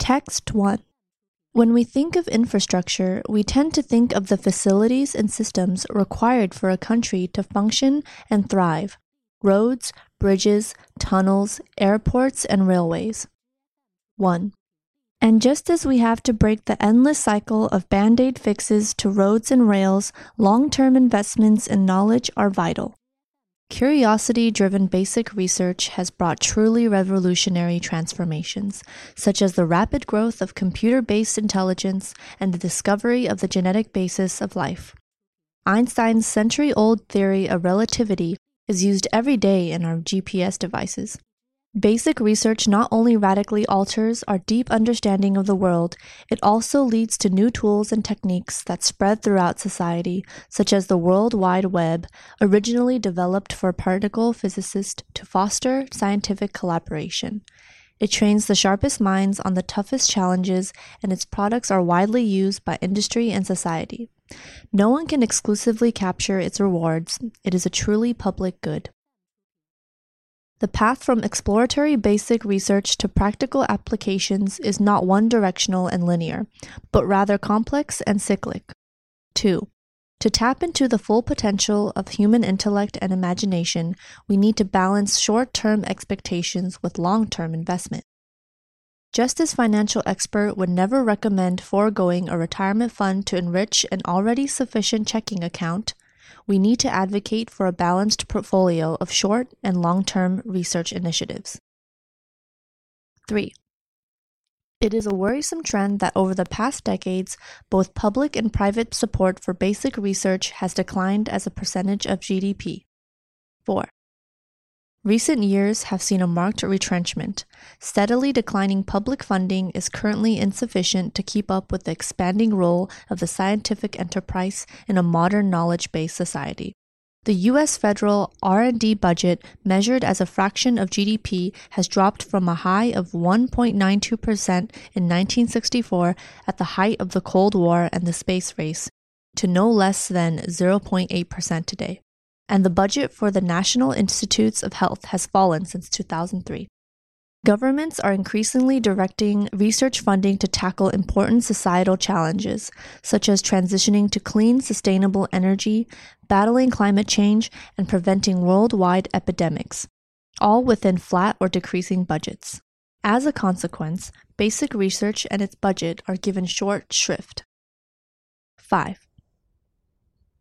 Text 1. When we think of infrastructure, we tend to think of the facilities and systems required for a country to function and thrive roads, bridges, tunnels, airports, and railways. 1. And just as we have to break the endless cycle of band aid fixes to roads and rails, long term investments in knowledge are vital. Curiosity driven basic research has brought truly revolutionary transformations, such as the rapid growth of computer based intelligence and the discovery of the genetic basis of life. Einstein's century old theory of relativity is used every day in our GPS devices. Basic research not only radically alters our deep understanding of the world, it also leads to new tools and techniques that spread throughout society, such as the World Wide Web, originally developed for particle physicists to foster scientific collaboration. It trains the sharpest minds on the toughest challenges, and its products are widely used by industry and society. No one can exclusively capture its rewards, it is a truly public good. The path from exploratory basic research to practical applications is not one directional and linear, but rather complex and cyclic. 2. To tap into the full potential of human intellect and imagination, we need to balance short term expectations with long term investment. Just as financial expert would never recommend foregoing a retirement fund to enrich an already sufficient checking account, we need to advocate for a balanced portfolio of short and long term research initiatives. 3. It is a worrisome trend that over the past decades, both public and private support for basic research has declined as a percentage of GDP. 4. Recent years have seen a marked retrenchment. Steadily declining public funding is currently insufficient to keep up with the expanding role of the scientific enterprise in a modern knowledge-based society. The US federal R&D budget measured as a fraction of GDP has dropped from a high of 1.92% in 1964 at the height of the Cold War and the space race to no less than 0.8% today and the budget for the National Institutes of Health has fallen since 2003. Governments are increasingly directing research funding to tackle important societal challenges, such as transitioning to clean, sustainable energy, battling climate change, and preventing worldwide epidemics, all within flat or decreasing budgets. As a consequence, basic research and its budget are given short shrift. 5.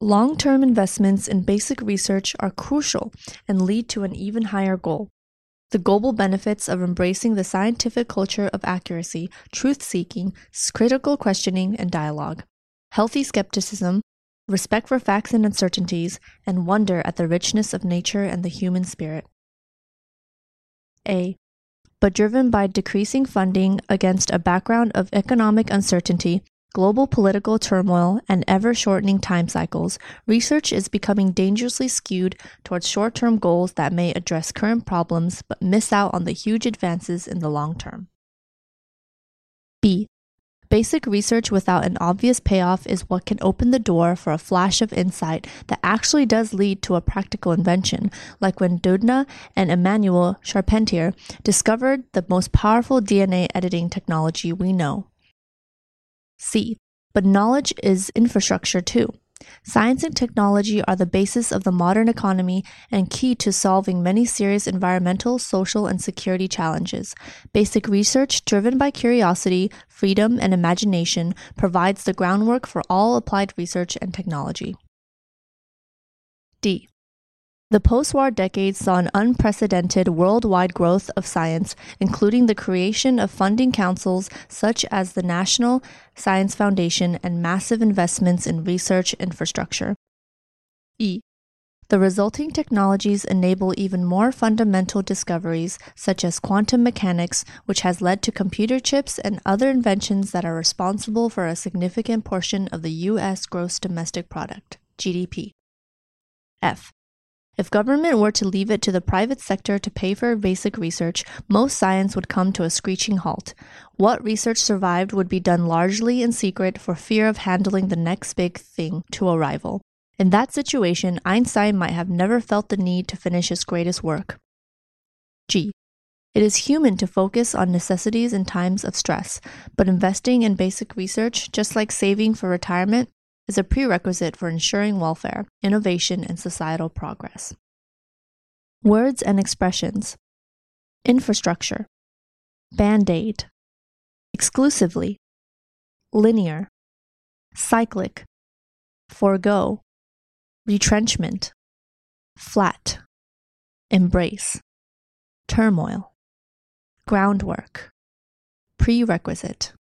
Long term investments in basic research are crucial and lead to an even higher goal the global benefits of embracing the scientific culture of accuracy, truth seeking, critical questioning, and dialogue, healthy skepticism, respect for facts and uncertainties, and wonder at the richness of nature and the human spirit. A. But driven by decreasing funding against a background of economic uncertainty, global political turmoil, and ever shortening time cycles, research is becoming dangerously skewed towards short term goals that may address current problems but miss out on the huge advances in the long term. B. Basic research without an obvious payoff is what can open the door for a flash of insight that actually does lead to a practical invention, like when Doudna and Emmanuelle Charpentier discovered the most powerful DNA editing technology we know, C. But knowledge is infrastructure too. Science and technology are the basis of the modern economy and key to solving many serious environmental, social, and security challenges. Basic research, driven by curiosity, freedom, and imagination, provides the groundwork for all applied research and technology. D. The post war decades saw an unprecedented worldwide growth of science, including the creation of funding councils such as the National Science Foundation and massive investments in research infrastructure. E. The resulting technologies enable even more fundamental discoveries, such as quantum mechanics, which has led to computer chips and other inventions that are responsible for a significant portion of the U.S. gross domestic product, GDP. F. If government were to leave it to the private sector to pay for basic research, most science would come to a screeching halt. What research survived would be done largely in secret for fear of handling the next big thing to a rival. In that situation, Einstein might have never felt the need to finish his greatest work. G. It is human to focus on necessities in times of stress, but investing in basic research, just like saving for retirement, is a prerequisite for ensuring welfare, innovation, and societal progress. Words and expressions. Infrastructure, Band aid, Exclusively, Linear, Cyclic, Forego, Retrenchment, Flat, Embrace, Turmoil, Groundwork, Prerequisite,